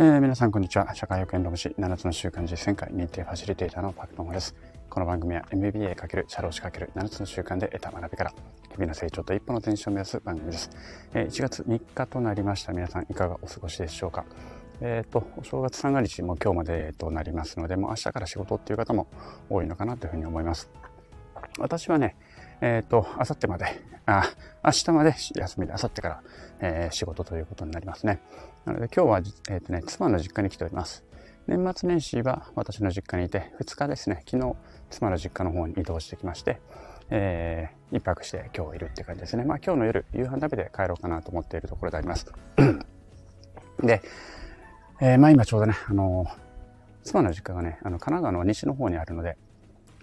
えー、皆さんこんにちは。社会保険労務士7つの習慣実践会認定ファシリテーターのパクトモです。この番組は MBA× 社労士 ×7 つの習慣で得た学びから日々の成長と一歩の前進を目指す番組です。えー、1月3日となりました。皆さんいかがお過ごしでしょうか？えっ、ー、と、お正月三が日も今日までとなりますので、もう明日から仕事っていう方も多いのかなというふうに思います。私はね、えっ、ー、と、あさってまで、あ、明日まで休みで、あさってから、えー、仕事ということになりますね。なので今日は、えっ、ー、とね、妻の実家に来ております。年末年始は私の実家にいて、2日ですね、昨日、妻の実家の方に移動してきまして、えー、一泊して今日いるって感じですね。まあ今日の夜、夕飯食べて帰ろうかなと思っているところであります。で、えー、まあ今ちょうどね、あの妻の実家がね、あの神奈川の西の方にあるので、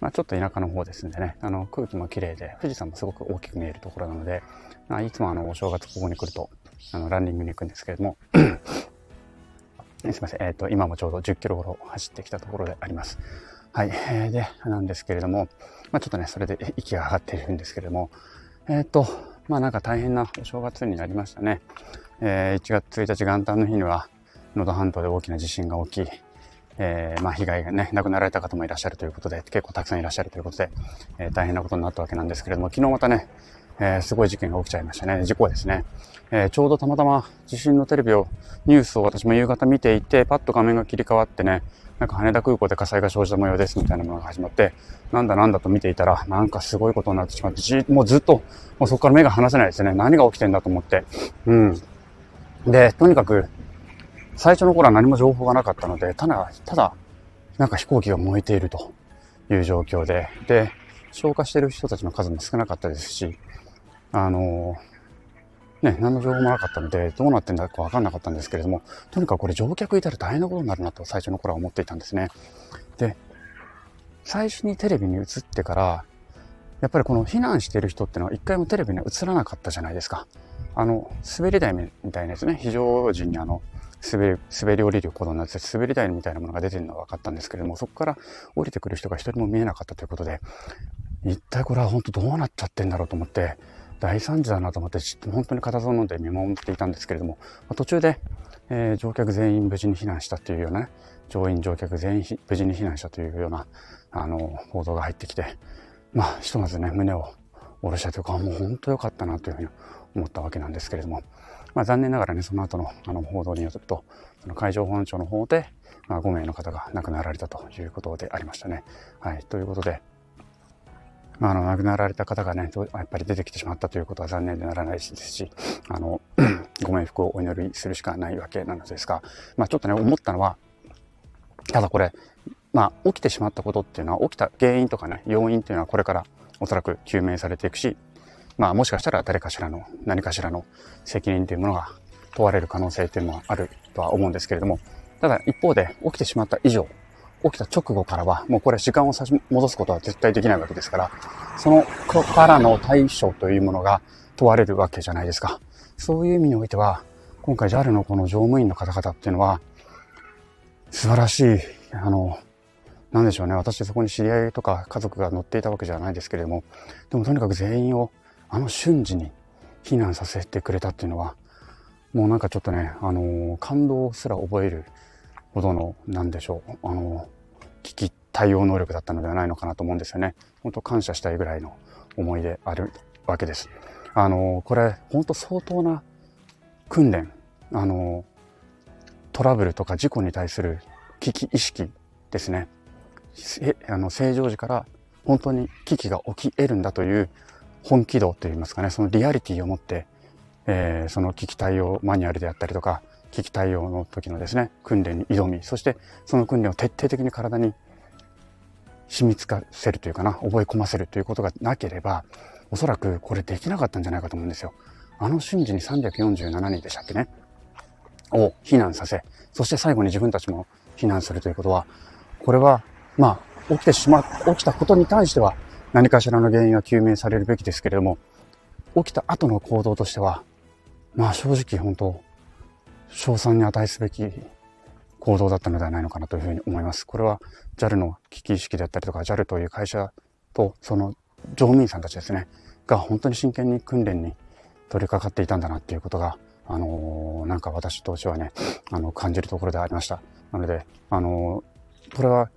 まあ、ちょっと田舎の方ですんでね、あの空気も綺麗で、富士山もすごく大きく見えるところなので、まあ、いつもあのお正月ここに来ると、あのランニングに行くんですけれども、すいません、えっ、ー、と、今もちょうど10キロほど走ってきたところであります。はい、えー、で、なんですけれども、まあ、ちょっとね、それで息が上がっているんですけれども、えっ、ー、と、まあなんか大変なお正月になりましたね。えー、1月1日元旦の日には、能登半島で大きな地震が起き、えー、まあ、被害がね、亡くなられた方もいらっしゃるということで、結構たくさんいらっしゃるということで、えー、大変なことになったわけなんですけれども、昨日またね、えー、すごい事件が起きちゃいましたね。事故ですね。え、ちょうどたまたま地震のテレビを、ニュースを私も夕方見ていて、パッと画面が切り替わってね、なんか羽田空港で火災が生じた模様ですみたいなものが始まって、なんだなんだと見ていたら、なんかすごいことになってしまって、もうずっと、もうそこから目が離せないですね。何が起きてんだと思って。うん。で、とにかく、最初の頃は何も情報がなかったので、ただ、ただ、なんか飛行機が燃えているという状況で、で、消化してる人たちの数も少なかったですし、あのね、何の情報もなかったので、どうなってんだかわかんなかったんですけれども、とにかくこれ乗客いたら大変なことになるなと最初の頃は思っていたんですね。で、最初にテレビに映ってから、やっぱりこの避難してる人ってのは一回もテレビに映らなかったじゃないですか。あの、滑り台みたいなやつね、非常時にあの、滑り、滑り降りることになって、滑り台みたいなものが出てるのは分かったんですけれども、そこから降りてくる人が一人も見えなかったということで、一体これは本当どうなっちゃってんだろうと思って、大惨事だなと思って、本当に固唾を飲んで見守っていたんですけれども、途中で、えー、乗客全員無事に避難したというようなね、乗員乗客全員無事に避難したというような、あの、報道が入ってきて、まあ、ひとまずね、胸を下ろしたというか、もう本当良かったなというふうに思ったわけなんですけれども、まあ、残念ながらね、その後のあの報道によると、その海上保安庁の方で、まあ、5名の方が亡くなられたということでありましたね。はい。ということで、まあ、あの、亡くなられた方がね、やっぱり出てきてしまったということは残念でならないですし、あの、ご冥福をお祈りするしかないわけなのですが、まあ、ちょっとね、思ったのは、ただこれ、まあ、起きてしまったことっていうのは、起きた原因とかね、要因っていうのはこれからおそらく究明されていくし、まあもしかしたら誰かしらの何かしらの責任というものが問われる可能性というのはあるとは思うんですけれども、ただ一方で起きてしまった以上、起きた直後からはもうこれ時間を差し戻すことは絶対できないわけですから、そのこからの対処というものが問われるわけじゃないですか。そういう意味においては、今回 JAL のこの乗務員の方々っていうのは、素晴らしい、あの、なんでしょうね。私そこに知り合いとか家族が乗っていたわけじゃないですけれども、でもとにかく全員をあの瞬時に避難させてくれたっていうのは、もうなんかちょっとね、あの、感動すら覚えるほどの、なんでしょう、あの、危機対応能力だったのではないのかなと思うんですよね。本当感謝したいぐらいの思いであるわけです。あの、これ、本当相当な訓練、あのトラブルとか事故に対する危機意識ですね。あの正常時から本当に危機が起き得るんだという本気度といいますかね、そのリアリティを持って、えー、その危機対応マニュアルであったりとか、危機対応の時のですね、訓練に挑み、そしてその訓練を徹底的に体に染みつかせるというかな、覚え込ませるということがなければ、おそらくこれできなかったんじゃないかと思うんですよ。あの瞬時に347人でしたっけね、を避難させ、そして最後に自分たちも避難するということは、これは、まあ、起きてしま、起きたことに対しては、何かしらの原因が究明されるべきですけれども、起きた後の行動としては、まあ正直本当、賞賛に値すべき行動だったのではないのかなというふうに思います。これは JAL の危機意識であったりとか、JAL という会社とその乗務員さんたちですね、が本当に真剣に訓練に取り掛かっていたんだなっていうことがあのー、なんか私としてはね、あの、感じるところでありました。なので、あのー、これは、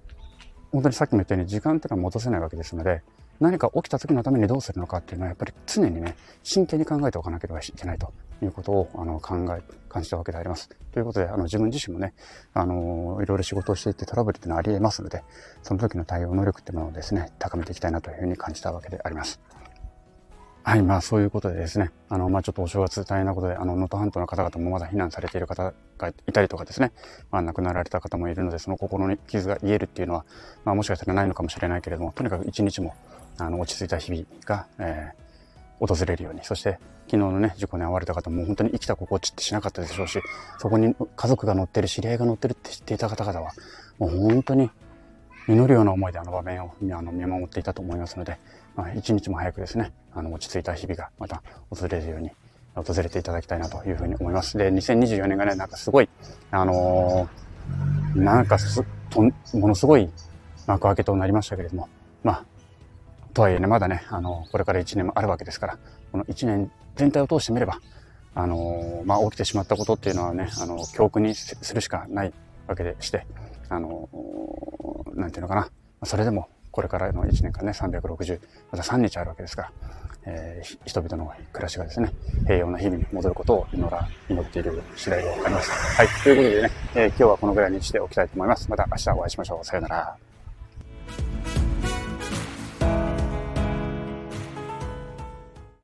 本当にさっきも言ったように時間っていうのは戻せないわけですので、何か起きた時のためにどうするのかっていうのはやっぱり常にね、真剣に考えておかなければいけないということをあの考え、感じたわけであります。ということで、あの自分自身もね、あの、いろいろ仕事をしていってトラブルっていうのはあり得ますので、その時の対応能力っていうものをですね、高めていきたいなというふうに感じたわけであります。はい、まあそういうことでですね、あの、まあちょっとお正月大変なことで、あの、能登半島の方々もまだ避難されている方がいたりとかですね、まあ亡くなられた方もいるので、その心に傷が癒えるっていうのは、まあもしかしたらないのかもしれないけれども、とにかく一日も、あの、落ち着いた日々が、えー、訪れるように、そして昨日のね、事故に遭われた方も本当に生きた心地ってしなかったでしょうし、そこに家族が乗ってる、知り合いが乗ってるって知っていた方々は、もう本当に祈るような思いであの場面をあの見守っていたと思いますので、まあ、一日も早くですね、あの、落ち着いた日々がまた訪れるように、訪れていただきたいなというふうに思います。で、2024年がね、なんかすごい、あのー、なんかす、と、ものすごい幕開けとなりましたけれども、まあ、とはいえね、まだね、あの、これから1年もあるわけですから、この1年全体を通してみれば、あの、まあ、起きてしまったことっていうのはね、あの、教訓にするしかないわけでして、あの、なんていうのかな、それでも、これからの1年間ね、360、また3日あるわけですから、えー、人々の暮らしがですね、平穏な日々に戻ることを祈ら、祈っている次第でわかります。はい。ということでね、えー、今日はこのぐらいにしておきたいと思います。また明日お会いしましょう。さよなら。